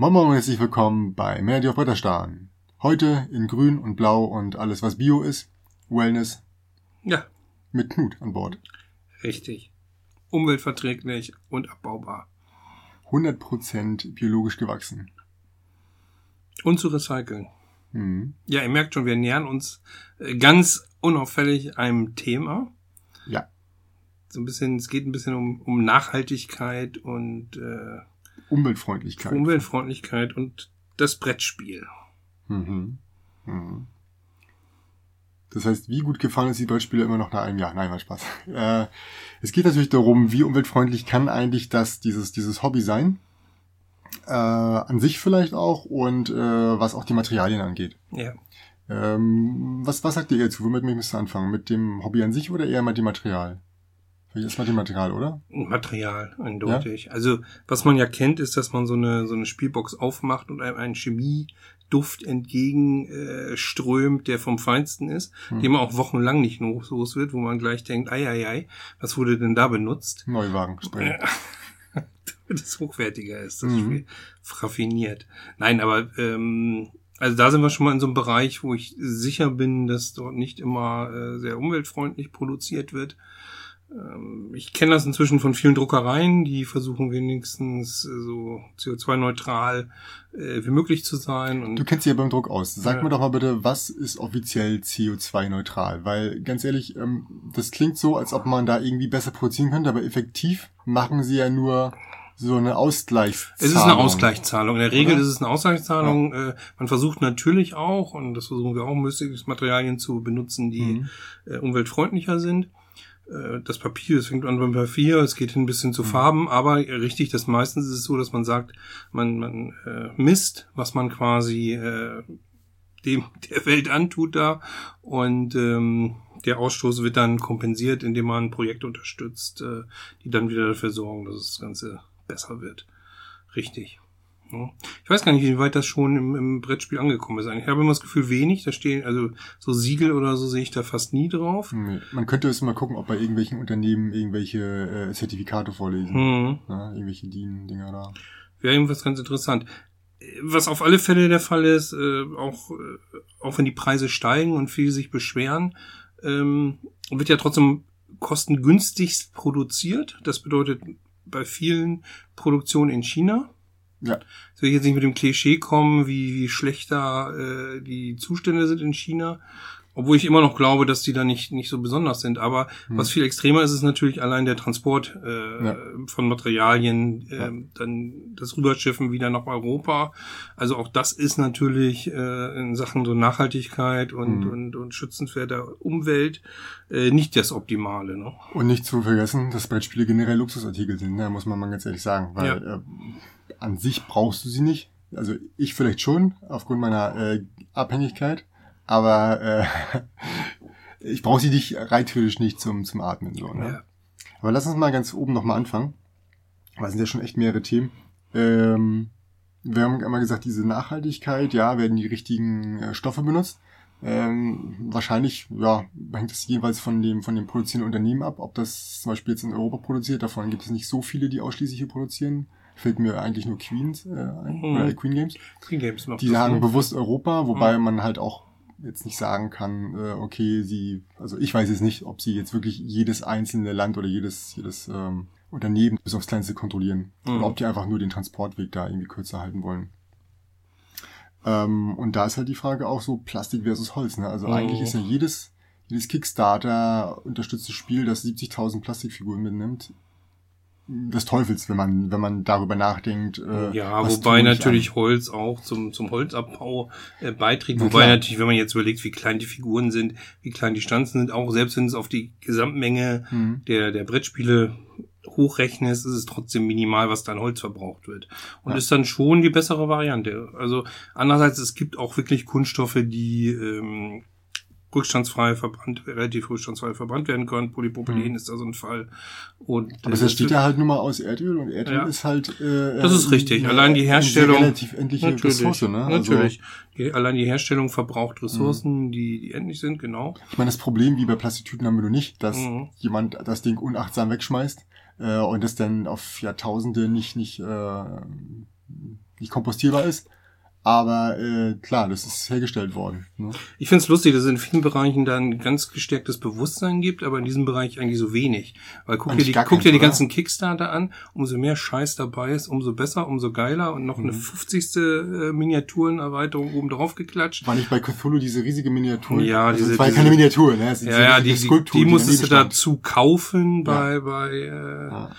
Moin Moin und herzlich willkommen bei Melody auf Bretterstahn. Heute in grün und blau und alles was Bio ist. Wellness Ja, mit Knut an Bord. richtig. Umweltverträglich und abbaubar. 100% biologisch gewachsen. Und zu recyceln. Mhm. Ja, ihr merkt schon, wir nähern uns äh, ganz unauffällig einem Thema. Ja. So ein bisschen, es geht ein bisschen um, um Nachhaltigkeit und äh, Umweltfreundlichkeit. Umweltfreundlichkeit und das Brettspiel. Mhm. Mhm. Das heißt, wie gut gefallen ist die Brettspiele immer noch nach einem Jahr? Nein, mal Spaß. Äh, es geht natürlich darum, wie umweltfreundlich kann eigentlich das, dieses, dieses Hobby sein? Äh, an sich vielleicht auch und äh, was auch die Materialien angeht. Ja. Ähm, was, was sagt ihr jetzt? Womit müsst ihr anfangen? Mit dem Hobby an sich oder eher mit dem Material? Dem Material, oder? Material, eindeutig. Also, was man ja kennt, ist, dass man so eine, so eine Spielbox aufmacht und einem einen Chemieduft entgegenströmt, äh, der vom Feinsten ist, Hm. den man auch wochenlang nicht los los wird, wo man gleich denkt, ei, ei, ei, was wurde denn da benutzt? Neuwagen. Damit es hochwertiger ist, das Mhm. Spiel. Raffiniert. Nein, aber ähm, also da sind wir schon mal in so einem Bereich, wo ich sicher bin, dass dort nicht immer äh, sehr umweltfreundlich produziert wird. Ähm, ich kenne das inzwischen von vielen Druckereien, die versuchen wenigstens äh, so CO2-neutral äh, wie möglich zu sein. Und Du kennst dich ja beim Druck aus. Sag Ja. mir doch mal bitte, was ist offiziell CO2-neutral? Weil ganz ehrlich, ähm, das klingt so, als ob man da irgendwie besser produzieren könnte, aber effektiv machen sie ja nur so eine Ausgleichszahlung. Es ist eine Ausgleichszahlung. In der Regel Oder? ist es eine Ausgleichszahlung. Äh, man versucht natürlich auch, und das versuchen wir auch, Materialien zu benutzen, die Mhm. äh, umweltfreundlicher sind. Äh, Das Papier, es fängt an beim Papier, es geht hin bis hin zu Mhm. Farben, aber richtig, das meistens ist es so, dass man sagt, man, man äh, misst, was man quasi äh, dem der Welt antut da und ähm, der Ausstoß wird dann kompensiert, indem man ein Projekt unterstützt, äh, die dann wieder dafür sorgen, dass das Ganze besser wird. Richtig. Ich weiß gar nicht, wie weit das schon im, im Brettspiel angekommen ist. Ich habe immer das Gefühl, wenig. Da stehen, also so Siegel oder so sehe ich da fast nie drauf. Nee. Man könnte es mal gucken, ob bei irgendwelchen Unternehmen irgendwelche äh, Zertifikate vorlesen. Hm. Ja, irgendwelche DIN-Dinger da. Wäre irgendwas ganz interessant. Was auf alle Fälle der Fall ist, äh, auch, äh, auch wenn die Preise steigen und viele sich beschweren, ähm, wird ja trotzdem kostengünstigst produziert. Das bedeutet bei vielen Produktionen in China. Ja. Ich will jetzt nicht mit dem Klischee kommen, wie, wie schlechter äh, die Zustände sind in China. Obwohl ich immer noch glaube, dass die da nicht, nicht so besonders sind. Aber Hm. was viel extremer ist, ist natürlich allein der Transport äh, Ja. von Materialien, äh, Ja. dann das Rüberschiffen wieder nach Europa. Also auch das ist natürlich äh, in Sachen so Nachhaltigkeit und, Hm. und, und Schützenswert der Umwelt äh, nicht das Optimale. Ne? Und nicht zu vergessen, dass Brettspiele generell Luxusartikel sind, ne? muss man mal ganz ehrlich sagen. Weil äh, an sich brauchst du sie nicht. Also ich vielleicht schon, aufgrund meiner äh, Abhängigkeit. Aber äh, ich brauche sie nicht rein theoretisch nicht zum, zum Atmen. So, ne? Ja. Aber lass uns mal ganz oben nochmal anfangen. Weil es sind ja schon echt mehrere Themen. Ähm, wir haben einmal gesagt, diese Nachhaltigkeit, ja, werden die richtigen äh, Stoffe benutzt. Ähm, wahrscheinlich, ja, hängt es jeweils von dem, von dem produzierenden Unternehmen ab, ob das zum Beispiel jetzt in Europa produziert. Davon gibt es nicht so viele, die ausschließlich hier produzieren. Fällt mir eigentlich nur Queens äh, ein, Mhm. oder Queen Games. Green Games macht Die sagen bewusst Europa, wobei Mhm. man halt auch jetzt nicht sagen kann, äh, okay, sie, also ich weiß jetzt nicht, ob sie jetzt wirklich jedes einzelne Land oder jedes, jedes ähm, Unternehmen bis aufs Kleinste kontrollieren. Mhm. Oder ob die einfach nur den Transportweg da irgendwie kürzer halten wollen. Ähm, und da ist halt die Frage auch so Plastik versus Holz. Ne? Also Mhm. eigentlich ist ja jedes, jedes Kickstarter unterstütztes Spiel, das 70.000 Plastikfiguren mitnimmt, des Teufels, wenn man, wenn man darüber nachdenkt. Äh, Ja, wobei natürlich an? Holz auch zum, zum Holzabbau äh, beiträgt. Na Wobei klar. natürlich, wenn man jetzt überlegt, wie klein die Figuren sind, wie klein die Stanzen sind, auch selbst wenn es auf die Gesamtmenge Mhm. der, der Brettspiele hochrechnest, ist es trotzdem minimal, was da an Holz verbraucht wird. Und Ja. ist dann schon die bessere Variante. Also andererseits, es gibt auch wirklich Kunststoffe, die ähm, rückstandsfrei verbrannt, relativ rückstandsfrei verbrannt werden können. Polypropylen Mhm. ist da so ein Fall. Und Aber äh, das steht ja halt nur mal aus Erdöl und Erdöl Ja. ist halt. Äh, Das ist richtig. eine- Allein die Herstellung- relativ endliche Natürlich, Ressource, ne? Also, natürlich. Die, allein die Herstellung verbraucht Ressourcen, die, die endlich sind, genau. ich meine, das Problem wie bei Plastiktüten haben wir nur nicht, dass Mhm. jemand das Ding unachtsam wegschmeißt äh, und das dann auf Jahrtausende nicht, nicht äh, nicht kompostierbar ist. Aber äh, klar, das ist hergestellt worden. Ne? Ich finde es lustig, dass es in vielen Bereichen da ein ganz gestärktes Bewusstsein gibt, aber in diesem Bereich eigentlich so wenig. Weil guck dir die, guck dir die ganzen Kickstarter an, umso mehr Scheiß dabei ist, umso besser, umso geiler und noch mhm. eine 50. Äh, Miniaturenerweiterung oben drauf geklatscht. War nicht bei Cthulhu diese riesige Miniatur? Ja, also diese, das war diese, keine Miniatur, ne? Das ja, ja, die, die, die musstest du dazu kaufen bei, ja. bei äh, ja.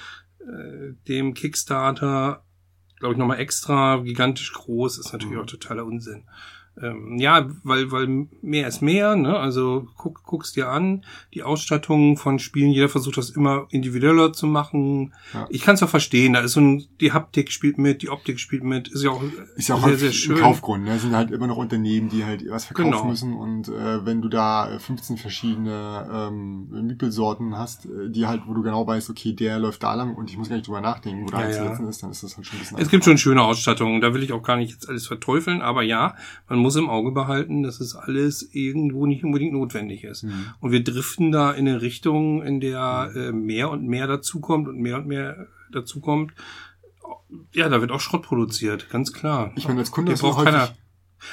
äh, dem Kickstarter glaube ich, nochmal extra gigantisch groß, ist natürlich mhm. auch totaler Unsinn. Ähm, ja, weil, weil mehr ist mehr, ne? Also guck, guck's dir an, die Ausstattung von Spielen, jeder versucht das immer individueller zu machen. Ja. Ich kann es auch verstehen, da ist so ein, die Haptik spielt mit, die Optik spielt mit, ist ja auch, ist ja auch sehr, sehr schön. Kaufgrund, ne? sind halt immer noch Unternehmen, die halt was verkaufen genau. müssen und äh, wenn du da 15 verschiedene ähm, Miepelsorten hast, äh, die halt, wo du genau weißt, okay, der läuft da lang und ich muss gar nicht drüber nachdenken, wo der ja, ja. ist, dann ist das halt schon ein bisschen Es gibt schon schöne Ausstattungen, da will ich auch gar nicht jetzt alles verteufeln, aber ja, man muss im Auge behalten, dass es alles irgendwo nicht unbedingt notwendig ist. Mhm. Und wir driften da in eine Richtung, in der äh, mehr und mehr dazukommt und mehr und mehr dazukommt. Ja, da wird auch Schrott produziert, ganz klar. Ich meine, als Kunde ist braucht keiner.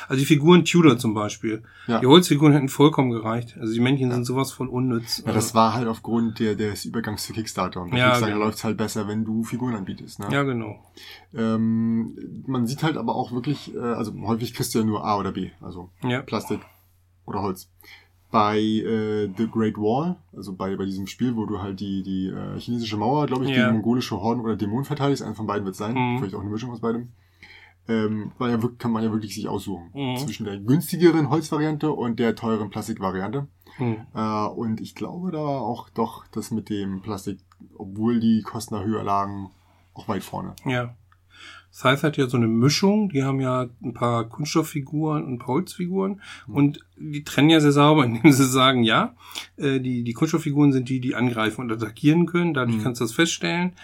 Also die Figuren Tudor zum Beispiel. Ja. Die Holzfiguren hätten vollkommen gereicht. Also die Männchen ja. sind sowas von unnütz. Ja, das war halt aufgrund der, des Übergangs zu Kickstarter. Und bei ja, Kickstarter genau. läuft's halt besser, wenn du Figuren anbietest. Ne? Ja, genau. Ähm, man sieht halt aber auch wirklich, äh, also häufig kriegst du ja nur A oder B, also ja. Plastik oder Holz. Bei äh, The Great Wall, also bei, bei diesem Spiel, wo du halt die, die äh, chinesische Mauer, glaube ich, ja. gegen mongolische Horden oder Dämonen verteidigst, einer von beiden wird sein, mhm. vielleicht auch eine Mischung aus beidem ähm, weil ja, kann man ja wirklich sich aussuchen mhm. zwischen der günstigeren Holzvariante und der teuren Plastikvariante. Mhm. Äh, und ich glaube da auch doch das mit dem Plastik, obwohl die Kosten da höher lagen, auch weit vorne. Ja. Scythe hat ja so eine Mischung, die haben ja ein paar Kunststofffiguren und ein paar Holzfiguren mhm. und die trennen ja sehr sauber, indem sie sagen, ja, äh, die, die Kunststofffiguren sind die, die angreifen und attackieren können, dadurch mhm. kannst du das feststellen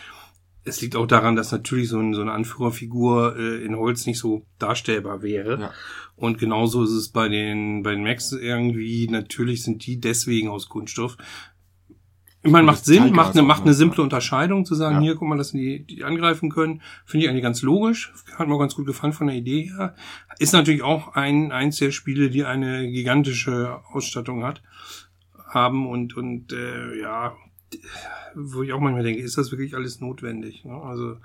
es liegt auch daran, dass natürlich so, ein, so eine Anführerfigur äh, in Holz nicht so darstellbar wäre. Ja. Und genauso ist es bei den, bei den Max irgendwie, natürlich sind die deswegen aus Kunststoff. Ich meine, macht Sinn, macht eine, macht eine simple Unterscheidung zu sagen, ja. hier, guck mal, dass die, die angreifen können. Finde ich eigentlich ganz logisch. Hat mir auch ganz gut gefallen von der Idee her. Ist natürlich auch ein, eins der Spiele, die eine gigantische Ausstattung hat, haben und, und, äh, ja, wo ich auch manchmal denke, ist das wirklich alles notwendig? Ne? Also,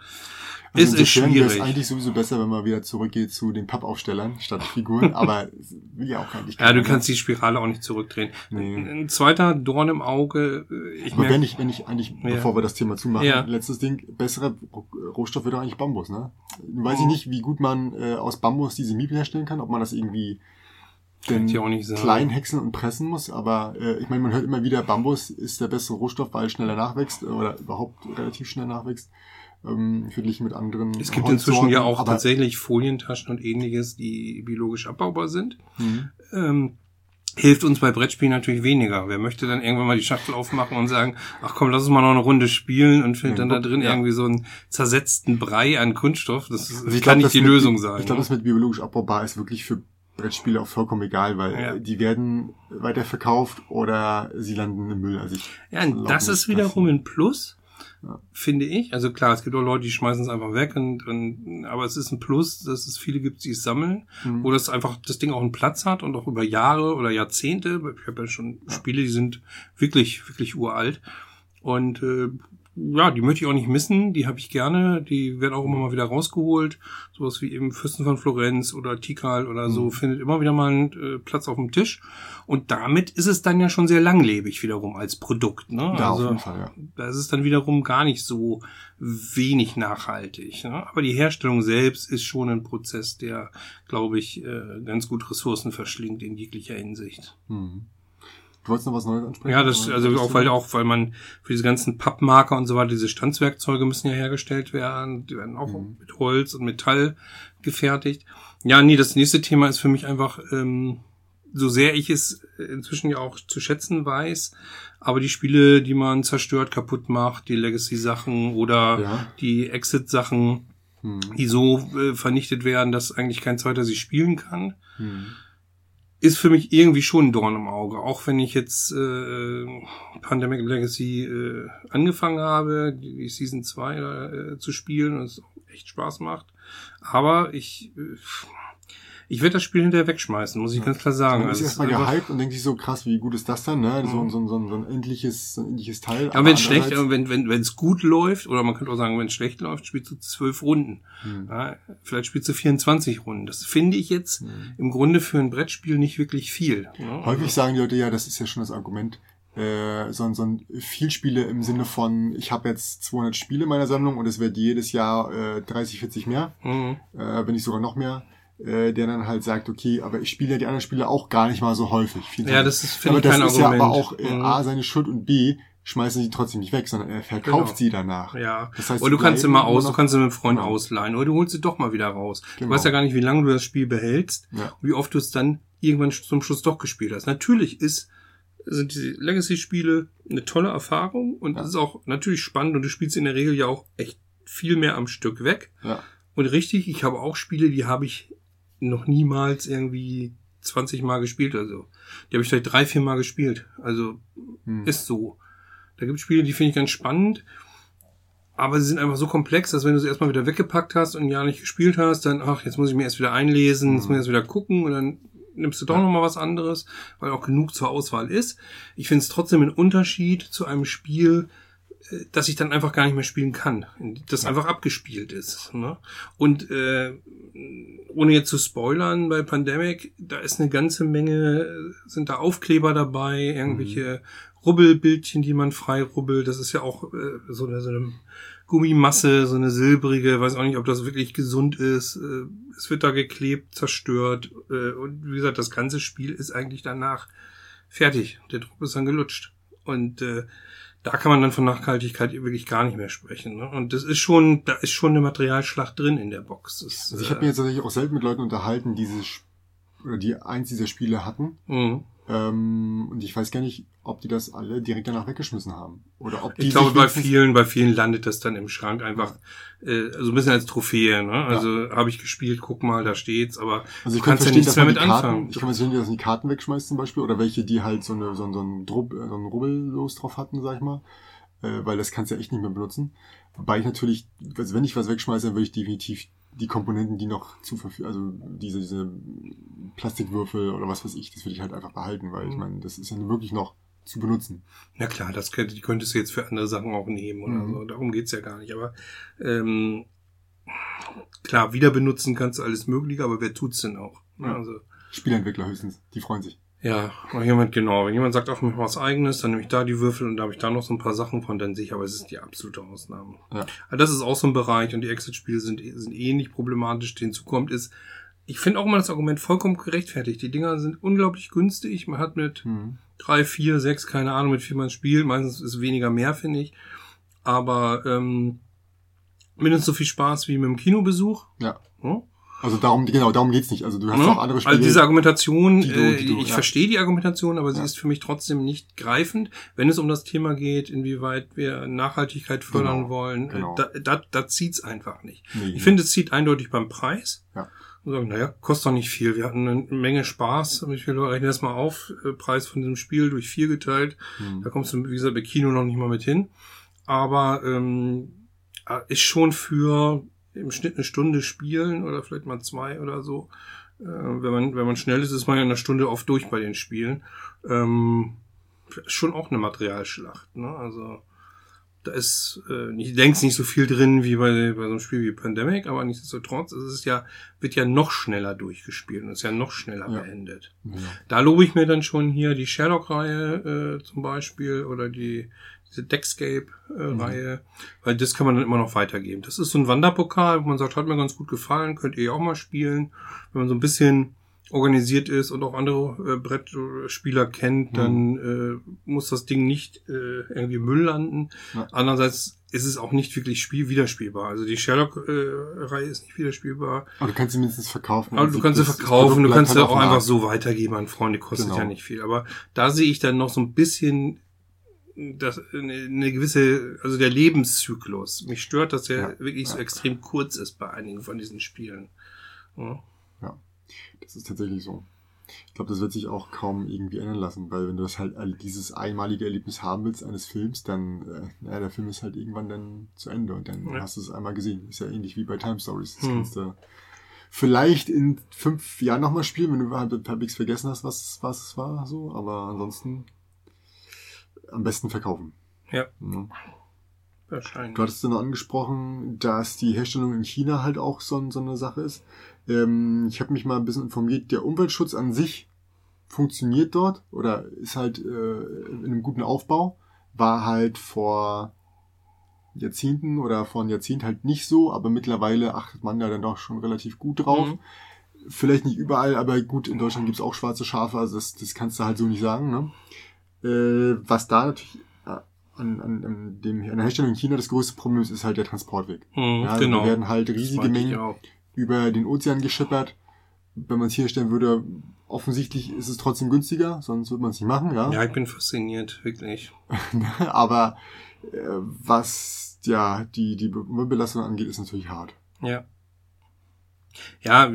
also es ist schwierig. Es ist eigentlich sowieso besser, wenn man wieder zurückgeht zu den Pappaufstellern statt Figuren, aber will ja auch eigentlich. Ja, du kannst die Spirale auch nicht zurückdrehen. Nee. Ein zweiter Dorn im Auge. Äh, ich aber wenn ich, wenn ich eigentlich, ja. bevor wir das Thema zumachen, ja. letztes Ding, besserer Rohstoff wäre doch eigentlich Bambus, ne? Weiß ich oh. nicht, wie gut man äh, aus Bambus diese Miepel herstellen kann, ob man das irgendwie denn klein häckseln und pressen muss, aber äh, ich meine, man hört immer wieder, Bambus ist der bessere Rohstoff, weil schneller nachwächst oder überhaupt relativ schnell nachwächst, ähm, verglichen mit anderen. Es gibt inzwischen ja auch tatsächlich Folientaschen und ähnliches, die biologisch abbaubar sind. Mhm. Ähm, hilft uns bei Brettspielen natürlich weniger. Wer möchte dann irgendwann mal die Schachtel aufmachen und sagen, ach komm, lass uns mal noch eine Runde spielen und findet ja, dann da drin ja. irgendwie so einen zersetzten Brei an Kunststoff. Das, das also kann glaub, nicht die Lösung mit, sein. Ich glaube, ne? das mit biologisch abbaubar ist wirklich für Brettspiele auch vollkommen egal, weil ja. die werden weiterverkauft oder sie landen im Müll. Also ich ja, das ist wiederum ein Plus, ja. finde ich. Also klar, es gibt auch Leute, die schmeißen es einfach weg und, und aber es ist ein Plus, dass es viele gibt, die es sammeln, mhm. wo das einfach das Ding auch einen Platz hat und auch über Jahre oder Jahrzehnte. Ich habe ja schon ja. Spiele, die sind wirklich, wirklich uralt. Und äh, ja, die möchte ich auch nicht missen, die habe ich gerne, die werden auch immer mal wieder rausgeholt. Sowas wie eben Fürsten von Florenz oder Tikal oder so, mhm. findet immer wieder mal einen äh, Platz auf dem Tisch. Und damit ist es dann ja schon sehr langlebig wiederum als Produkt. Ne? Ja, also, auf jeden Fall, ja. Da ist es dann wiederum gar nicht so wenig nachhaltig. Ne? Aber die Herstellung selbst ist schon ein Prozess, der, glaube ich, äh, ganz gut Ressourcen verschlingt in jeglicher Hinsicht. Mhm. Du wolltest noch was Neues ansprechen? Ja, das, also auch weil, auch, weil man für diese ganzen Pappmarker und so weiter, diese Stanzwerkzeuge müssen ja hergestellt werden. Die werden auch mhm. mit Holz und Metall gefertigt. Ja, nee, das nächste Thema ist für mich einfach, ähm, so sehr ich es inzwischen ja auch zu schätzen weiß, aber die Spiele, die man zerstört, kaputt macht, die Legacy-Sachen oder ja. die Exit-Sachen, hm. die so äh, vernichtet werden, dass eigentlich kein zweiter sie spielen kann. Hm ist für mich irgendwie schon ein Dorn im Auge. Auch wenn ich jetzt äh, Pandemic Legacy äh, angefangen habe, die Season 2 äh, zu spielen und es echt Spaß macht. Aber ich, äh, ich werde das Spiel hinterher wegschmeißen, muss ich ganz klar sagen. Man ist Also, erstmal gehypt und denkt sich so krass, wie gut ist das dann, ne? So, Mhm. so, so, so ein endliches, so ein endliches Teil. Ja, Aber wenn es schlecht, wenn wenn wenn es gut läuft, oder man könnte auch sagen, wenn es schlecht läuft, spielst du zwölf Runden. Hm. Ja, vielleicht spielst du 24 Runden. Das finde ich jetzt Hm. im Grunde für ein Brettspiel nicht wirklich viel. Ne? Häufig sagen die Leute ja, das ist ja schon das Argument, äh, so, ein- so ein Vielspiele im Sinne von, ich habe jetzt 200 Spiele in meiner Sammlung und es wird jedes Jahr äh, 30, 40 mehr, Mhm. äh, wenn nicht sogar noch mehr, äh, der dann halt sagt, okay, aber ich spiele ja die anderen Spiele auch gar nicht mal so häufig. Ja, das ist, finde aber ich, das kein ist ja Argument. aber auch äh, Mhm. A, seine Schuld und B, schmeißen sie trotzdem nicht weg, sondern er verkauft Genau. sie danach. Ja. Das heißt, oder du kannst sie mal immer aus, du kannst sie mit einem Freund Genau. ausleihen, oder du holst sie doch mal wieder raus. Genau. Du weißt ja gar nicht, wie lange du das Spiel behältst, Ja. wie oft du es dann irgendwann zum Schluss doch gespielt hast. Natürlich ist, sind diese Legacy-Spiele eine tolle Erfahrung und Ja. es ist auch natürlich spannend und du spielst in der Regel ja auch echt viel mehr am Stück weg. Ja. Und richtig, ich habe auch Spiele, die habe ich noch niemals irgendwie 20 Mal gespielt oder so. Die habe ich vielleicht drei, vier Mal gespielt. Also Hm. ist so. Da gibt es Spiele, die finde ich ganz spannend, aber sie sind einfach so komplex, dass wenn du sie erstmal wieder weggepackt hast und Jahr nicht gespielt hast, dann, ach, jetzt muss ich mir erst wieder einlesen, jetzt Mhm. muss ich erst wieder gucken und dann nimmst du doch Ja. noch mal was anderes, weil auch genug zur Auswahl ist. Ich finde es trotzdem ein Unterschied zu einem Spiel, äh, das ich dann einfach gar nicht mehr spielen kann, das Ja. einfach abgespielt ist. Ne? Und äh, ohne jetzt zu spoilern, bei Pandemic, da ist eine ganze Menge, sind da Aufkleber dabei, irgendwelche Rubbelbildchen, die man frei rubbelt. Das ist ja auch äh, so, eine, so eine Gummimasse, so eine silbrige, weiß auch nicht, ob das wirklich gesund ist. Äh, es wird da geklebt, zerstört. Äh, und wie gesagt, das ganze Spiel ist eigentlich danach fertig. Der Druck ist dann gelutscht. Und äh, da kann man dann von Nachhaltigkeit wirklich gar nicht mehr sprechen. Ne? Und das ist schon, da ist schon eine Materialschlacht drin in der Box. Das, Also ich habe mich jetzt tatsächlich auch selten mit Leuten unterhalten, die diese Sp- oder die eins dieser Spiele hatten. Mhm. Ähm, und ich weiß gar nicht, ob die das alle direkt danach weggeschmissen haben. Oder ob die Ich glaube, bei vielen, bei vielen landet das dann im Schrank einfach äh, so ein bisschen als Trophäe. Ne? Also habe ich gespielt, guck mal, da steht's, aber Also ich du kann kannst ja verstehen, nichts dass mehr man mit Karten, anfangen. ich kann verstehen, dass man die Karten wegschmeißt zum Beispiel, oder welche, die halt so eine, so, ein- so ein Drubb, so ein Rubbellos drauf hatten, sag ich mal. Äh, weil das kannst du ja echt nicht mehr benutzen. Wobei ich natürlich, also wenn ich was wegschmeiße, dann würde ich definitiv die Komponenten, die noch zu verfügen, also diese, diese Plastikwürfel oder was weiß ich, das würde ich halt einfach behalten, weil ich Mhm. meine, das ist ja wirklich noch zu benutzen. Na klar, das könnte, die könntest du jetzt für andere Sachen auch nehmen oder Mhm. so. Darum geht's ja gar nicht. Aber ähm, klar, wieder benutzen kannst du alles Mögliche, aber wer tut's denn auch? Ja. Also Spielentwickler höchstens, die freuen sich. Ja, wenn jemand, genau, wenn jemand sagt, ach, mach was eigenes, dann nehme ich da die Würfel und da habe ich da noch so ein paar Sachen von, dann sicher, aber es ist die absolute Ausnahme. Ja. Aber das ist auch so ein Bereich und die Exit-Spiele sind, sind ähnlich problematisch. Hinzu kommt ist, ich finde auch immer das Argument vollkommen gerechtfertigt. Die Dinger sind unglaublich günstig. Man hat mit Mhm. drei, vier, sechs, keine Ahnung, mit viel man spielt. Meistens ist weniger mehr, finde ich. Aber ähm, mindestens so viel Spaß wie mit dem Kinobesuch. Ja. Hm? Also darum, genau, darum geht's nicht. Also du hast Ne? auch andere Spiele. Also diese Argumentation, die du- äh, die du- ich ja. verstehe die Argumentation, aber sie Ja. ist für mich trotzdem nicht greifend, wenn es um das Thema geht, inwieweit wir Nachhaltigkeit fördern Genau, wollen. genau. Da, da, da zieht's einfach nicht. nee. Ich finde, es zieht eindeutig beim Preis. Ja. Und sagen, naja, kostet doch nicht viel. Wir hatten eine Menge Spaß. Wie viel rechnen das mal auf? Äh, Preis von diesem Spiel durch vier geteilt. Mhm. Da kommst du, wie gesagt, bei Kino noch nicht mal mit hin. Aber ähm, äh, ist schon für im Schnitt eine Stunde spielen oder vielleicht mal zwei oder so. Äh, wenn man wenn man schnell ist, ist man ja in einer Stunde oft durch bei den Spielen. Ähm, schon auch eine Materialschlacht. Ne? Also da ist, äh, ich denke nicht so viel drin wie bei, bei so einem Spiel wie Pandemic, aber nichtsdestotrotz ist es ja, wird ja noch schneller durchgespielt und ist ja noch schneller Ja. beendet. Ja. Da lobe ich mir dann schon hier die Sherlock-Reihe äh, zum Beispiel oder die diese Deckscape-Reihe, weil das kann man dann immer noch weitergeben. Das ist so ein Wanderpokal, wo man sagt, hat mir ganz gut gefallen, könnt ihr ja auch mal spielen. Wenn man so ein bisschen organisiert ist und auch andere äh, Brettspieler kennt, dann äh, muss das Ding nicht äh, irgendwie Müll landen. Ja. Andererseits ist es auch nicht wirklich spiel wiederspielbar. Also die Sherlock-Reihe ist nicht wiederspielbar. Aber du kannst sie mindestens verkaufen. Aber Also du kannst sie verkaufen, du kannst halt sie auf auch einfach so weitergeben an Freunde, kostet Genau. ja nicht viel. Aber da sehe ich dann noch so ein bisschen das, eine, gewisse, also der Lebenszyklus. Mich stört, dass der Ja, wirklich so ja. extrem kurz ist bei einigen von diesen Spielen. Ja. Das ist tatsächlich so. Ich glaube, das wird sich auch kaum irgendwie ändern lassen, weil wenn du das halt dieses einmalige Erlebnis haben willst eines Films, dann, äh, ja, der Film ist halt irgendwann dann zu Ende und dann ja. hast du es einmal gesehen. Ist ja ähnlich wie bei Time Stories. Das hm. kannst du vielleicht in fünf Jahren nochmal spielen, wenn du halt halbwegs vergessen hast, was, was es war, so, aber ansonsten am besten verkaufen. Ja. Mhm. Wahrscheinlich. Du hattest dann angesprochen, dass die Herstellung in China halt auch so, so eine Sache ist. Ähm, ich habe mich mal ein bisschen informiert, der Umweltschutz an sich funktioniert dort oder ist halt äh, in einem guten Aufbau. War halt vor Jahrzehnten oder vor einem Jahrzehnt halt nicht so, aber mittlerweile achtet man da dann doch schon relativ gut drauf. Mhm. Vielleicht nicht überall, aber gut, in Deutschland gibt's auch schwarze Schafe, also das, das kannst du halt so nicht sagen. Ne? Äh, was da natürlich an, an, an, dem, an der Herstellung in China das größte Problem ist, ist halt der Transportweg. Mhm, ja, also genau. Da werden halt riesige Mengen über den Ozean geschippert. Wenn man es herstellen würde, offensichtlich ist es trotzdem günstiger, sonst würde man es nicht machen, ja. Ja, ich bin fasziniert, wirklich. Aber äh, was ja die, die Belastung angeht, ist natürlich hart. Ja. Ja,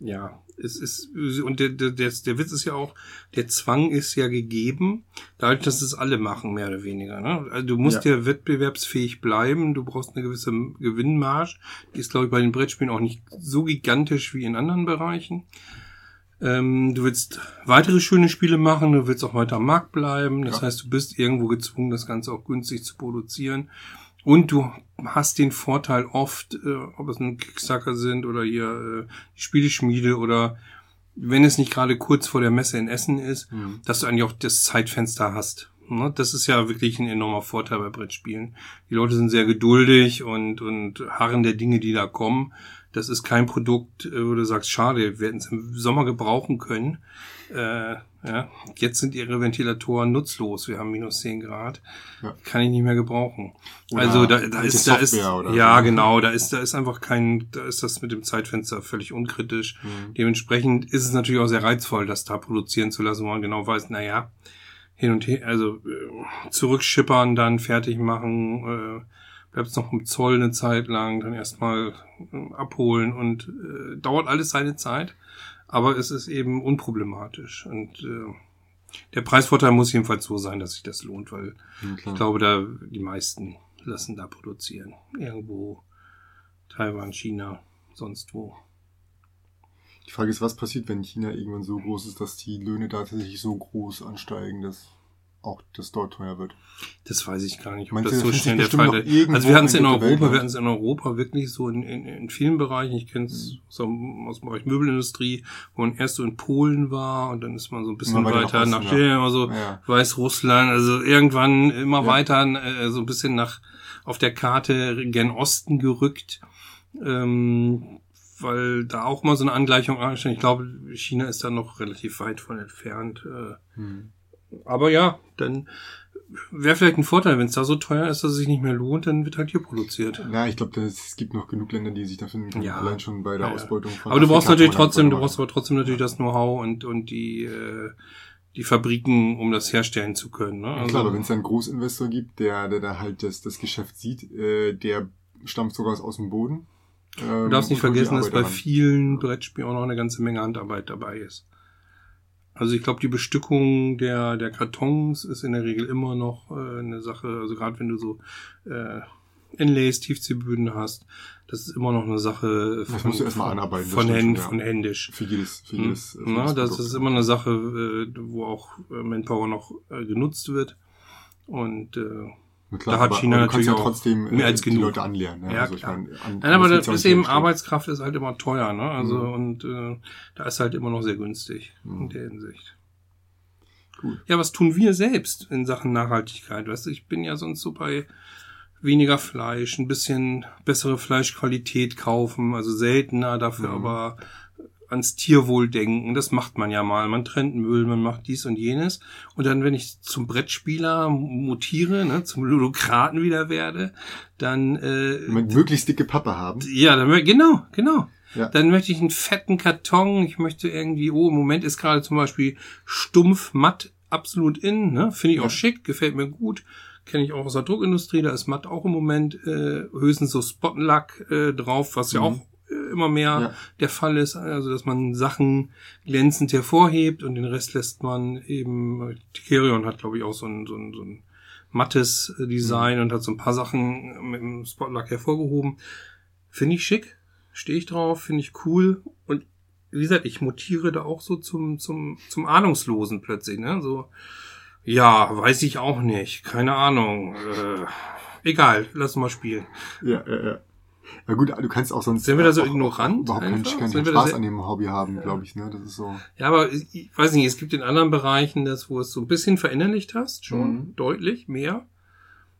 ja, es ist, und der, der, der, der Witz ist ja auch, der Zwang ist ja gegeben, dadurch, dass es alle machen, mehr oder weniger. Ne? Also du musst ja. ja wettbewerbsfähig bleiben, du brauchst eine gewisse Gewinnmarge. Die ist, glaube ich, bei den Brettspielen auch nicht so gigantisch wie in anderen Bereichen. Ähm, du willst weitere schöne Spiele machen, du willst auch weiter am Markt bleiben. Das ja. heißt, du bist irgendwo gezwungen, das Ganze auch günstig zu produzieren. Und du hast den Vorteil oft, äh, ob es ein Kickstarter sind oder hier äh, Spieleschmiede oder wenn es nicht gerade kurz vor der Messe in Essen ist, mhm. dass du eigentlich auch das Zeitfenster hast. Ne? Das ist ja wirklich ein enormer Vorteil bei Brettspielen. Die Leute sind sehr geduldig und, und harren der Dinge, die da kommen. Das ist kein Produkt, äh, wo du sagst, schade, wir hätten es im Sommer gebrauchen können. Äh, ja, jetzt sind ihre Ventilatoren nutzlos. Wir haben minus 10 Grad. Ja. Kann ich nicht mehr gebrauchen. Oder also da, da ist, da ist, ja so. genau, da ist, da ist einfach kein, da ist das mit dem Zeitfenster völlig unkritisch. Mhm. Dementsprechend ist es natürlich auch sehr reizvoll, das da produzieren zu lassen, wo man genau weiß, na ja, hin und her, also äh, zurückschippern, dann fertig machen, äh, bleibst noch im Zoll eine Zeit lang, dann erstmal äh, abholen und äh, dauert alles seine Zeit. Aber es ist eben unproblematisch. Und äh, der Preisvorteil muss jedenfalls so sein, dass sich das lohnt, weil ja, ich glaube, da die meisten lassen da produzieren. Irgendwo Taiwan, China, sonst wo. Die Frage ist, was passiert, wenn China irgendwann so groß ist, dass die Löhne da tatsächlich so groß ansteigen, dass auch das dort teuer wird. Das weiß ich gar nicht, ob Meinst das so schnell der Fall ist. Also wir hatten es in Europa, wir hatten es in Europa wirklich so in, in, in vielen Bereichen. Ich kenne es mhm. so aus dem Bereich Möbelindustrie, wo man erst so in Polen war und dann ist man so ein bisschen weiter nach, nach ja. also ja. Weißrussland, also irgendwann immer ja. weiter äh, so ein bisschen nach auf der Karte gen Osten gerückt. Ähm, weil da auch mal so eine Angleichung ansteht. Ich glaube, China ist da noch relativ weit von entfernt. Äh, hm aber ja, dann wäre vielleicht ein Vorteil, wenn es da so teuer ist, dass es sich nicht mehr lohnt, dann wird halt hier produziert. Ja, ich glaube, es gibt noch genug Länder, die sich da finden ja. allein schon bei der ja, Ausbeutung von. Aber du brauchst natürlich trotzdem, du brauchst aber trotzdem natürlich das Know-how und und die äh, die Fabriken, um das herstellen zu können. Ne? Also, ja, klar, aber wenn es einen Großinvestor gibt, der der da halt das das Geschäft sieht, äh, der stammt sogar aus dem Boden. Ähm, du darfst nicht vergessen, dass bei vielen Brettspielen auch noch eine ganze Menge Handarbeit dabei ist. Also ich glaube, die Bestückung der, der Kartons ist in der Regel immer noch äh, eine Sache, also gerade wenn du so äh, Inlays, Tiefziehböden hast, das ist immer noch eine Sache von, das musst du erstmal anarbeiten, von, Händ, ja. von händisch. Für jedes, für hm? jedes, hm, für das ist immer eine Sache, äh, wo auch äh, Manpower noch äh, genutzt wird. Und äh, Klar, da hat China natürlich ja trotzdem mehr als genug. die Leute anlernen. Ja, ja also. Ich mein, an, Nein, aber das ist eben Arbeitskraft ist halt immer teuer, ne? Also mhm. und äh, da ist halt immer noch sehr günstig mhm. in der Hinsicht. Gut. Ja, was tun wir selbst in Sachen Nachhaltigkeit? Weißt du, ich bin ja sonst so bei weniger Fleisch, ein bisschen bessere Fleischqualität kaufen, also seltener, dafür mhm. aber ans Tierwohl denken. Das macht man ja mal. Man trennt Müll, man macht dies und jenes. Und dann, wenn ich zum Brettspieler mutiere, ne, zum Ludokraten wieder werde, dann äh, möglichst dicke Pappe haben. Ja, dann, genau, genau. Ja. Dann möchte ich einen fetten Karton. Ich möchte irgendwie, oh, im Moment ist gerade zum Beispiel stumpf matt absolut in. Ne? Finde ich ja. auch schick, gefällt mir gut. Kenne ich auch aus der Druckindustrie. Da ist matt auch im Moment äh, höchstens so Spotlack äh, drauf, was mhm. ja auch immer mehr Ja. der Fall ist, also dass man Sachen glänzend hervorhebt und den Rest lässt man eben, Tikerion hat glaube ich auch so ein, so ein, so ein mattes äh, Design und hat so ein paar Sachen mit dem Spotlack hervorgehoben. Finde ich schick, stehe ich drauf, finde ich cool und wie gesagt, ich mutiere da auch so zum, zum, zum Ahnungslosen plötzlich, ne, so, ja, weiß ich auch nicht, keine Ahnung, äh, egal, lass mal spielen. Ja, ja, ja. Ja gut, du kannst auch sonst Sind wir da so auch, ignorant überhaupt keinen, keinen Sind Spaß an dem Hobby haben, glaube ich, ne? Das ist so. Ja, aber ich weiß nicht, es gibt in anderen Bereichen das, wo es so ein bisschen verinnerlicht hast, schon Mhm. deutlich mehr.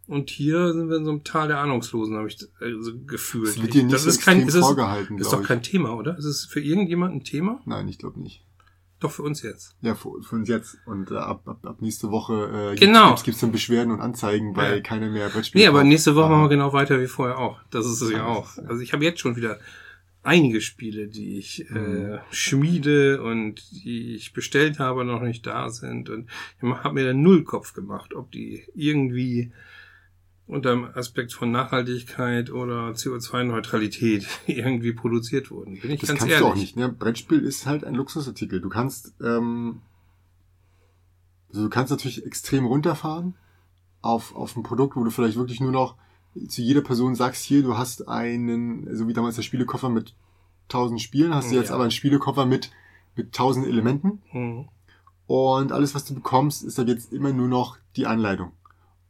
Und hier sind wir in so einem Tal der Ahnungslosen, habe ich äh, so gefühlt. Das wird dir nicht das so ist kein, ist, vorgehalten, ist doch kein Thema, oder? Ist es für irgendjemanden ein Thema? Nein, ich glaube nicht. Doch für uns jetzt. Ja, für, für uns jetzt. Und äh, ab, ab, ab nächste Woche äh, Genau. gibt's, gibt's dann Beschwerden und Anzeigen, weil Ja. keiner mehr Brettspiele Nee, aber nächste Woche machen wir genau weiter wie vorher auch. Das ist es ja auch. Also ich habe jetzt schon wieder einige Spiele, die ich äh, Mhm. schmiede und die ich bestellt habe, noch nicht da sind. Und ich habe mir dann null Kopf gemacht, ob die irgendwie unter dem Aspekt von Nachhaltigkeit oder CO2-Neutralität irgendwie produziert wurden. Bin ich Das ganz kannst ehrlich. du auch nicht. Ne? Brettspiel ist halt ein Luxusartikel. Du kannst, ähm, also du kannst natürlich extrem runterfahren auf, auf ein Produkt, wo du vielleicht wirklich nur noch zu jeder Person sagst, hier, du hast einen, so wie damals der Spielekoffer mit 1000 Spielen, hast du jetzt Ja. aber einen Spielekoffer mit, mit 1000 Elementen. Mhm. Und alles, was du bekommst, ist dann jetzt immer nur noch die Anleitung.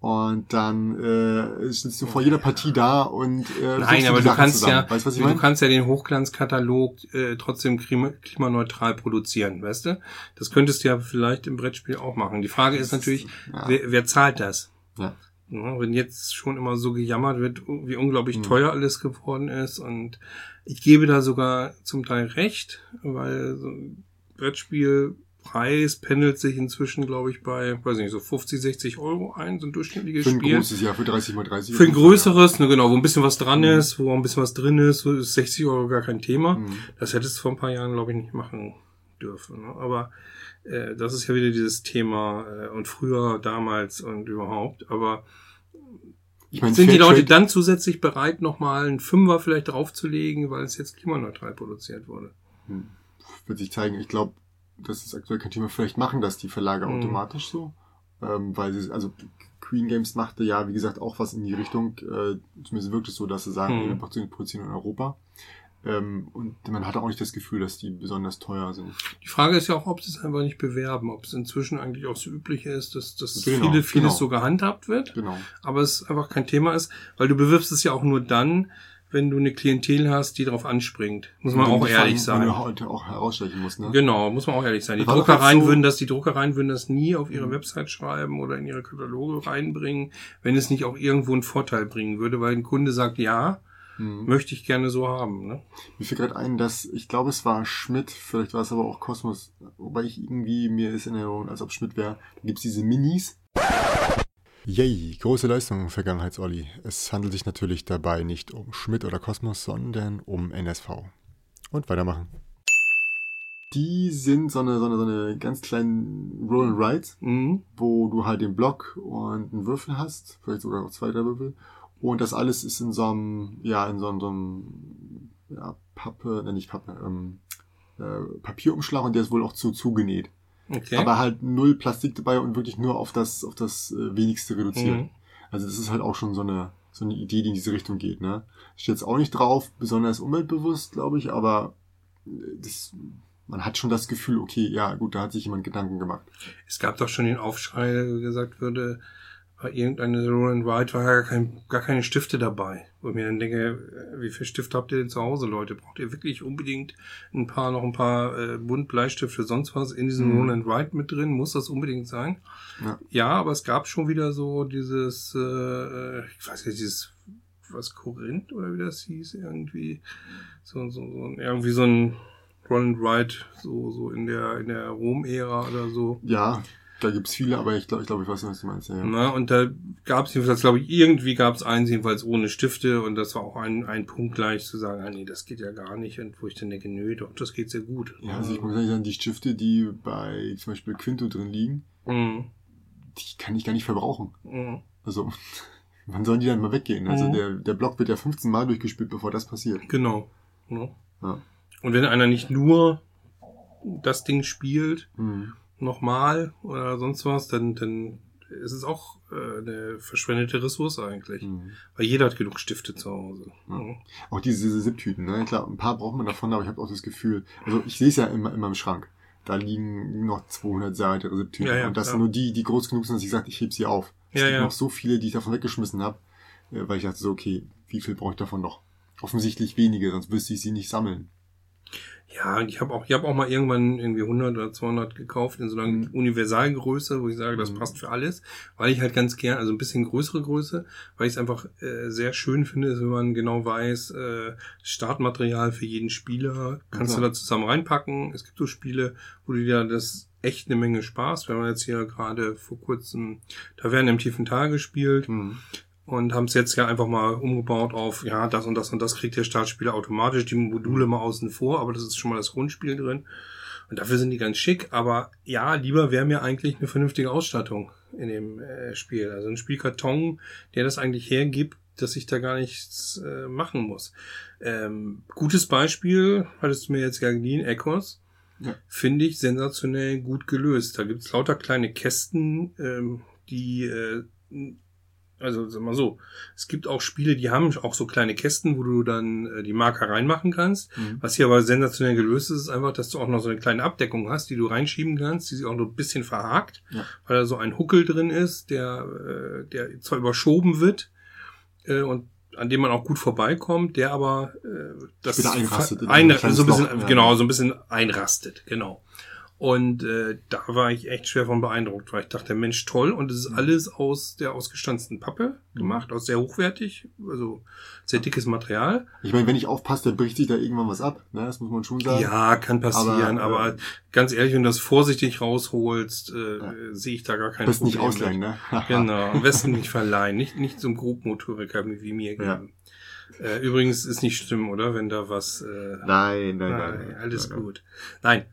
Und dann äh, sitzt du vor jeder Partie da und äh, Nein, aber du kannst zusammen. ja, weißt du, meine? kannst ja den Hochglanzkatalog äh, trotzdem klima klimaneutral produzieren, weißt du? Das könntest du ja vielleicht im Brettspiel auch machen. Die Frage ist natürlich, ja. wer, wer zahlt das? Ja. Ja, wenn jetzt schon immer so gejammert wird, wie unglaublich Mhm. teuer alles geworden ist und ich gebe da sogar zum Teil recht, weil so ein Brettspielpreis pendelt sich inzwischen, glaube ich, bei, weiß nicht, so 50, 60 Euro ein, so ein durchschnittliches Für ein Spiel. großes Jahr, für 30 mal 30. Für ein größeres, ne, genau, wo ein bisschen was dran Mhm. ist, wo ein bisschen was drin ist, so ist 60 Euro gar kein Thema. Mhm. Das hättest du vor ein paar Jahren, glaube ich, nicht machen dürfen. Ne? Aber äh, das ist ja wieder dieses Thema äh, und früher, damals und überhaupt. Aber Ich meine, sind die Leute Fairtrade- dann zusätzlich bereit, nochmal einen Fünfer vielleicht draufzulegen, weil es jetzt klimaneutral produziert wurde? Hm. wird sich zeigen. Ich glaube, das ist aktuell kein Thema. Vielleicht machen das die Verlage Mhm. automatisch so, ähm, weil sie, also Queen Games machte ja, wie gesagt, auch was in die Richtung. Äh, zumindest wirkt es so, dass sie sagen, Mhm. wir produzieren- in Europa. Ähm, und man hatte auch nicht das Gefühl, dass die besonders teuer sind. Die Frage ist ja auch, ob sie es einfach nicht bewerben, ob es inzwischen eigentlich auch so üblich ist, dass, dass Genau, viele, vieles genau. so gehandhabt wird. Genau. aber es einfach kein Thema ist, weil du bewirbst es ja auch nur dann, wenn du eine Klientel hast, die darauf anspringt. Muss man auch ehrlich wenn sein. du heute auch herausstechen musst, ne? Genau, muss man auch ehrlich sein. Die Druckereien so- würden das, die Druckereien würden das nie auf ihre Mhm. Website schreiben oder in ihre Kataloge reinbringen, wenn es nicht auch irgendwo einen Vorteil bringen würde, weil ein Kunde sagt, ja, Mhm. möchte ich gerne so haben. Ne? Mir fiel gerade ein, dass, ich glaube, es war Schmidt, vielleicht war es aber auch Kosmos, wobei ich irgendwie, mir ist in Erinnerung, als ob Schmidt wäre, da gibt's diese Minis. Yay, große Leistung, Vergangenheits-Olli. Es handelt sich natürlich dabei nicht um Schmidt oder Kosmos, sondern um NSV. Und weitermachen. Die sind so eine, so eine, so eine ganz kleinen Roll and Rides, Mhm. wo du halt den Block und einen Würfel hast, vielleicht sogar auch zwei, drei Würfel. Und das alles ist in so einem, ja, in so einem, so einem ja, Pappe, ne, nicht Pappe, ähm, äh, Papierumschlag und der ist wohl auch zu zugenäht. Okay. Aber halt null Plastik dabei und wirklich nur auf das, auf das äh, wenigste reduziert. Mhm. Also das ist halt auch schon so eine, so eine Idee, die in diese Richtung geht, ne? Steht jetzt auch nicht drauf, besonders umweltbewusst, glaube ich, aber äh, das, man hat schon das Gefühl, okay, ja, gut, da hat sich jemand Gedanken gemacht. Es gab doch schon den Aufschrei, der gesagt würde, bei irgendeiner Roll and Ride war gar, kein, gar keine Stifte dabei. Wo ich mir dann denke, äh, wie viele Stifte habt ihr denn zu Hause, Leute? Braucht ihr wirklich unbedingt ein paar, noch ein paar äh, Bunt Bleistifte, sonst was in diesem Mhm. Roll and Ride mit drin? Muss das unbedingt sein? Ja. Ja, aber es gab schon wieder so dieses, äh, ich weiß nicht, dieses, was Korinth oder wie das hieß, irgendwie, so, so, so ein- irgendwie so ein Roll and Ride, so, so in der, in der Rom-Ära oder so. Ja, da gibt's viele, aber ich glaube, ich, glaub, ich weiß, was du meinst. Ja, ja. Na, und da gab es jedenfalls, glaube ich, irgendwie gab es eins jedenfalls ohne Stifte und das war auch ein, ein Punkt gleich zu sagen, ah, nee, das geht ja gar nicht und wo ich dann denke, nö, doch, das geht sehr gut. Ja, also ich muss ehrlich sagen, die Stifte, die bei zum Beispiel Quinto drin liegen, Mhm. die kann ich gar nicht verbrauchen. Mhm. Also, wann sollen die dann mal weggehen? Also Mhm. der, der Block wird ja 15 Mal durchgespielt, bevor das passiert. Genau. Ja. Ja. Und wenn einer nicht nur das Ding spielt, Mhm. Nochmal oder sonst was, dann, dann ist es auch äh, eine verschwendete Ressource eigentlich. Mhm. Weil jeder hat genug Stifte zu Hause. Mhm. Auch diese, diese Sipptüten, ne? Klar, ein paar braucht man davon, aber ich habe auch das Gefühl, also ich sehe es ja immer in meinem Schrank. Da liegen noch 200 weitere Sipptüten. Ja, ja, und das ja. sind nur die, die groß genug sind, dass ich sage, ich heb sie auf. Es Ja, gibt ja. noch so viele, die ich davon weggeschmissen habe, äh, weil ich dachte so, okay, wie viel brauche ich davon noch? Offensichtlich wenige, sonst wüsste ich sie nicht sammeln. Ja, ich habe auch, ich habe auch mal irgendwann irgendwie 100 oder 200 gekauft in so einer Mhm. Universalgröße, wo ich sage, das Mhm. passt für alles, weil ich halt ganz gern, also ein bisschen größere Größe, weil ich es einfach äh, sehr schön finde, ist, wenn man genau weiß, äh, Startmaterial für jeden Spieler kannst klar. du da zusammen reinpacken. Es gibt so Spiele, wo du dir das echt eine Menge Spaß, wenn man jetzt hier gerade vor kurzem Tavernen im tiefen Tal gespielt, Mhm. Und haben es jetzt ja einfach mal umgebaut auf, ja, das und das und das kriegt der Startspieler automatisch, die Module mal außen vor, aber das ist schon mal das Grundspiel drin. Und dafür sind die ganz schick, aber ja, lieber wäre mir eigentlich eine vernünftige Ausstattung in dem äh, Spiel. Also ein Spielkarton, der das eigentlich hergibt, dass ich da gar nichts äh, machen muss. Ähm, gutes Beispiel, hattest du mir jetzt ja geliehen, Echos. Ja. Finde ich sensationell gut gelöst. Da gibt's lauter kleine Kästen, ähm, die äh, also sag mal so, es gibt auch Spiele, die haben auch so kleine Kästen, wo du dann äh, die Marker reinmachen kannst. Mhm. Was hier aber sensationell gelöst ist, ist einfach, dass du auch noch so eine kleine Abdeckung hast, die du reinschieben kannst, die sich auch noch ein bisschen verhakt, Ja. weil da so ein Huckel drin ist, der, äh, der zwar überschoben wird äh, und an dem man auch gut vorbeikommt, der aber äh, das einrastet in ein, so ein bisschen, Loch, ja. genau, so ein bisschen einrastet, genau. Und äh, da war ich echt schwer von beeindruckt, weil ich dachte, Mensch, toll. Und es ist Mhm. alles aus der ausgestanzten Pappe gemacht, aus sehr hochwertig, also sehr dickes Material. Ich meine, wenn ich aufpasse, dann bricht sich da irgendwann was ab. Ne? Das muss man schon sagen. Ja, kann passieren, aber, Aber, äh, ganz ehrlich, wenn du das vorsichtig rausholst, äh, Ja. sehe ich da gar kein Best nicht Problem ausleihen, mit. ne? Genau, am besten nicht verleihen, nicht, nicht so ein Grobmotoriker wie mir Ja. geben. Äh, übrigens ist nicht schlimm, oder? Wenn da was äh, Nein, nein, nein. Nein, alles nein. gut. Nein,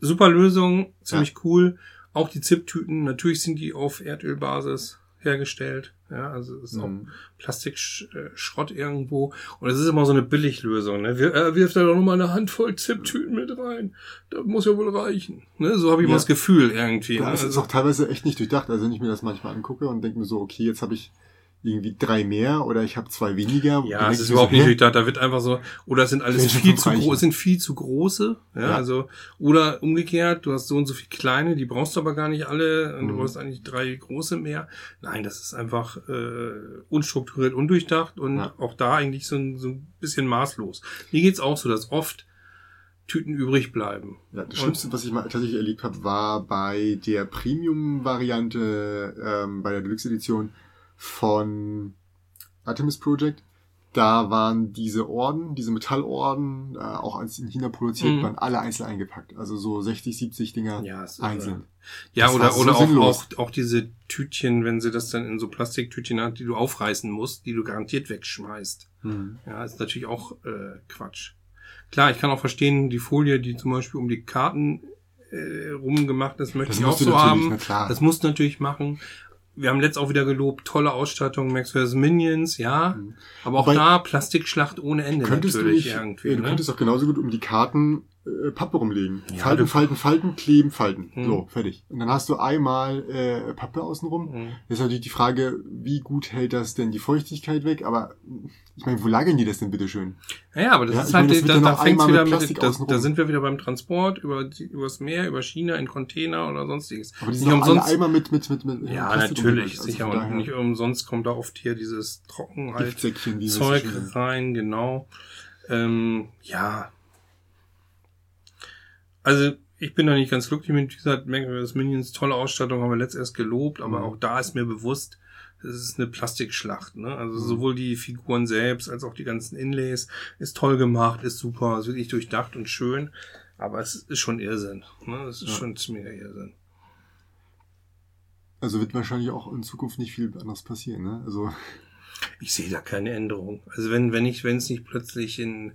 super Lösung, ziemlich cool. Auch die Zip-Tüten, natürlich sind die auf Erdölbasis hergestellt. Ja, also es ist auch Mhm. Plastikschrott irgendwo. Und es ist immer so eine Billiglösung. Ne? Wir, äh, wirft da doch noch mal eine Handvoll Zip-Tüten mit rein. Das muss ja wohl reichen. Ne? So habe ich Ja. mal das Gefühl irgendwie. Ne? Das ist auch teilweise echt nicht durchdacht. Also wenn ich mir das manchmal angucke und denke mir so, okay, jetzt habe ich irgendwie drei mehr oder ich habe zwei weniger. ja, es ist überhaupt so, nicht durchdacht. Da wird einfach so, oder es sind alles viel zu groß, sind viel zu große. Ja, Ja. also, oder umgekehrt, du hast so und so viel kleine, die brauchst du aber gar nicht alle und du Mhm. brauchst eigentlich drei große mehr. Nein, das ist einfach äh, unstrukturiert, undurchdacht und Ja. auch da eigentlich so ein, so ein bisschen maßlos. Mir geht's auch so, dass oft Tüten übrig bleiben. Ja, das Schlimmste, was ich mal tatsächlich erlebt habe, war bei der Premium-Variante, ähm, bei der Deluxe-Edition von Artemis Project. Da waren diese Orden, diese Metallorden, äh, auch als in China produziert, Mhm. waren alle einzeln eingepackt. Also so 60, 70 Dinger Ja, einzeln. Ja, Das oder, war so oder auch, auch, auch diese Tütchen, wenn sie das dann in so Plastiktütchen hat, die du aufreißen musst, die du garantiert wegschmeißt. Mhm. Ja, ist natürlich auch äh, Quatsch. Klar, ich kann auch verstehen, die Folie, die zum Beispiel um die Karten äh, rumgemacht ist, möchte Das ich auch so haben. Das musst du natürlich machen. Wir haben letzt auch wieder gelobt, tolle Ausstattung, Max vs. Minions, ja. Mhm. Aber auch Wobei- da Plastikschlacht ohne Ende Könntest du natürlich nicht, irgendwie. du ne? könntest auch genauso gut um die Karten äh, Pappe rumlegen. Ja, falten, falten, falten, kleben, falten. Mhm. So, fertig. Und dann hast du einmal äh, Pappe außenrum. Mhm. Jetzt ist natürlich die Frage, wie gut hält das denn die Feuchtigkeit weg? Aber ich meine, wo lagern die das denn bitte schön? Ja, aber das Ja, ist halt, meine, das da, da fängt's wieder mit mit, Plastik da, sind wir wieder beim Transport, über, übers Meer, über China, in Container oder sonstiges. Aber die Nicht sind alle umsonst- einmal mit, mit, mit, mit Ja, Plastik natürlich. Also sicher. Und nicht umsonst kommt da oft hier dieses Trockenheit Zeug rein, genau. Ähm, ja. Also, ich bin da nicht ganz glücklich mit, gesagt, Magnus Minions, tolle Ausstattung, haben wir letzt erst gelobt, aber Mhm. auch da ist mir bewusst, es ist eine Plastikschlacht, ne? Also Mhm. sowohl die Figuren selbst als auch die ganzen Inlays ist toll gemacht, ist super, ist wirklich durchdacht und schön, aber es ist schon Irrsinn, ne? Es ist Ja. schon ziemlicher Irrsinn. Also wird wahrscheinlich auch in Zukunft nicht viel anderes passieren, ne? Also, Ich sehe da keine Änderung. Also wenn, wenn ich, wenn es nicht plötzlich in,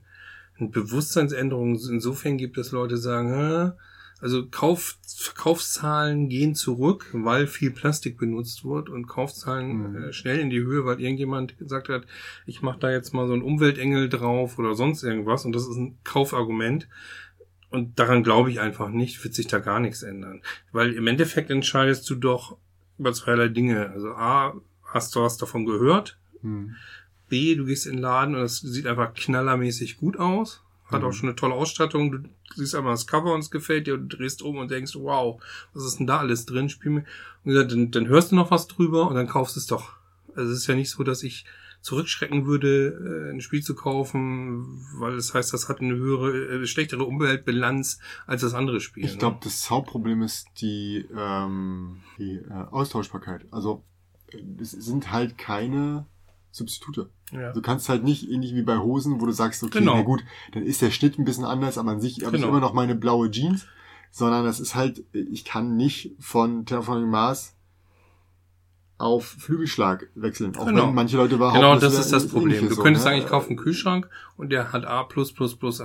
in Bewusstseinsänderungen insofern gibt, dass Leute sagen, Hä, Also Kauf, Verkaufszahlen gehen zurück, weil viel Plastik benutzt wird und Kaufzahlen Mhm. äh, schnell in die Höhe, weil irgendjemand gesagt hat, ich mache da jetzt mal so einen Umweltengel drauf oder sonst irgendwas und das ist ein Kaufargument. Und daran glaube ich einfach nicht, wird sich da gar nichts ändern. Weil im Endeffekt entscheidest du doch über zweierlei Dinge. Also A, hast du was davon gehört? Hm. B, du gehst in den Laden und es sieht einfach knallermäßig gut aus. Hat Mhm. auch schon eine tolle Ausstattung. Du siehst einmal das Cover und es gefällt dir und du drehst um und denkst, wow, was ist denn da alles drin? Spiel mir. Und gesagt, dann, dann hörst du noch was drüber und dann kaufst du es doch. Also es ist ja nicht so, dass ich zurückschrecken würde, äh, ein Spiel zu kaufen, weil es heißt, das hat eine höhere, äh, schlechtere Umweltbilanz als das andere Spiel. Ich ne? glaube, das Hauptproblem ist die, ähm, die äh, Austauschbarkeit. Also äh, es sind halt keine Substitute. ja. Du kannst halt nicht ähnlich wie bei Hosen, wo du sagst, okay, Genau. na gut, dann ist der Schnitt ein bisschen anders, aber an sich habe ich Genau. immer noch meine blaue Jeans, sondern das ist halt, ich kann nicht von Terraforming Mars auf Flügelschlag wechseln. Auch Genau. wenn manche Leute behaupten, Genau, das wäre ist das Problem. Du so, könntest ne? sagen, ich kaufe einen Kühlschrank und der hat A+++,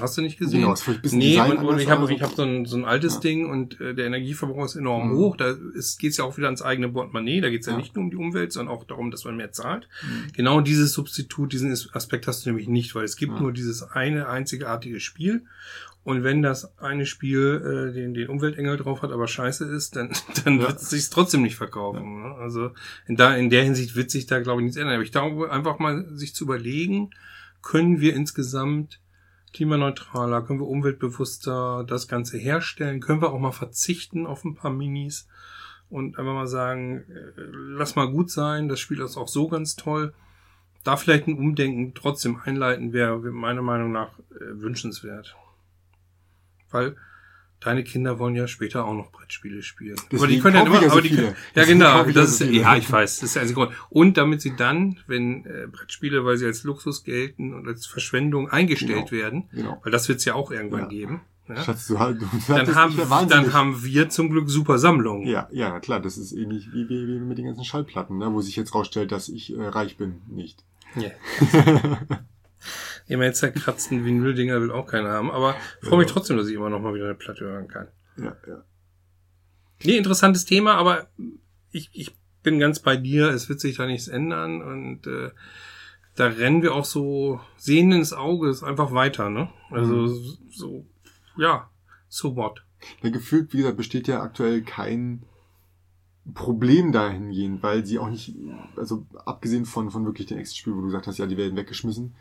hast du nicht gesehen? Genau, ist vielleicht ein bisschen Nee, Design und, und ich habe so- ich hab so ein, so ein altes Ja. Ding und äh, der Energieverbrauch ist enorm Mhm. hoch. Da geht es ja auch wieder ans eigene Portemonnaie. Da geht es ja. Ja. nicht nur um die Umwelt, sondern auch darum, dass man mehr zahlt. Mhm. Genau dieses Substitut, diesen Aspekt hast du nämlich nicht, weil es gibt Ja. nur dieses eine einzigartige Spiel. Und wenn das eine Spiel äh, den, den Umweltengel drauf hat, aber scheiße ist, dann, dann Ja. wird es sich trotzdem nicht verkaufen. Ne? Also in, da, in der Hinsicht wird sich da, glaube ich, nichts ändern. Aber ich glaube, einfach mal sich zu überlegen, können wir insgesamt klimaneutraler, können wir umweltbewusster das Ganze herstellen, können wir auch mal verzichten auf ein paar Minis und einfach mal sagen, äh, lass mal gut sein, das Spiel ist auch so ganz toll. Da vielleicht ein Umdenken trotzdem einleiten wäre meiner Meinung nach äh, wünschenswert. Weil deine Kinder wollen ja später auch noch Brettspiele spielen. aber die Deswegen können ja immer, ja so aber die können, ja Deswegen genau, das so ist, viele. ja, ich weiß, das ist der einzige Grund. Und damit sie dann, wenn äh, Brettspiele, weil sie als Luxus gelten und als Verschwendung eingestellt Genau. werden, Genau. weil das wird es ja auch irgendwann Ja. geben, ja, Schatz, du, du dann, haben, dann haben wir zum Glück super Sammlungen. Ja, ja, klar, das ist ähnlich wie, wie, wie mit den ganzen Schallplatten, ne, wo sich jetzt rausstellt, dass ich äh, reich bin, nicht. Ja. Jetzt zerkratzten Vinyl-Dinger will auch keiner haben, aber freue mich trotzdem, dass ich immer noch mal wieder eine Platte hören kann. ja, ja. Nee, interessantes Thema, aber ich, ich bin ganz bei dir, es wird sich da nichts ändern und äh, da rennen wir auch so sehend ins Auge, ist einfach weiter, ne? Also so, ja, so what? Ja, gefühlt, wie gesagt, besteht ja aktuell kein Problem dahingehend, weil sie auch nicht, also abgesehen von, von wirklich den Extra-Spielen, wo du gesagt hast, ja, die werden weggeschmissen,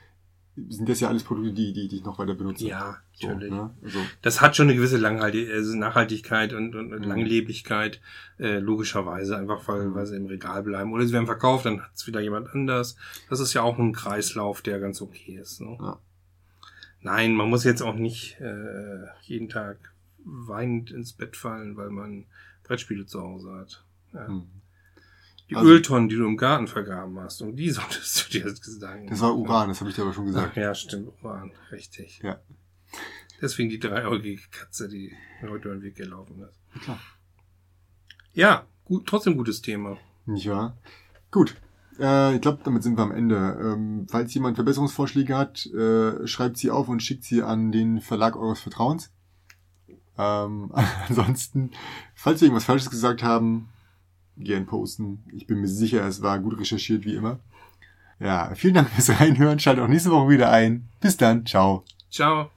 sind das ja alles Produkte, die, die, die ich noch weiter benutze. Ja, so, natürlich. ne? also, Das hat schon eine gewisse Langhaltig also Nachhaltigkeit und, und Mhm. Langlebigkeit, äh, logischerweise, einfach weil, weil sie im Regal bleiben. Oder sie werden verkauft, dann hat es wieder jemand anders. Das ist ja auch ein Kreislauf, der ganz okay ist. Ne? Ja. Nein, man muss jetzt auch nicht äh, jeden Tag weinend ins Bett fallen, weil man Brettspiele zu Hause hat. Ja. hm. Die Also- Öltonnen, die du im Garten vergraben hast, um die solltest du dir jetzt sagen. das war Uran, das habe ich dir aber schon Ach, gesagt. ja, stimmt, Uran, richtig. Ja. Deswegen die dreieugige Katze, die heute über den Weg gelaufen ist. Klar. Ja, gut, trotzdem gutes Thema. Nicht wahr? Gut. Äh, ich glaube, damit sind wir am Ende. Ähm, falls jemand Verbesserungsvorschläge hat, äh, schreibt sie auf und schickt sie an den Verlag eures Vertrauens. Ähm, ansonsten, falls wir irgendwas Falsches gesagt haben, gern posten. Ich bin mir sicher, es war gut recherchiert, wie immer. Ja, vielen Dank fürs Reinhören. Schaltet auch nächste Woche wieder ein. Bis dann. Ciao. Ciao.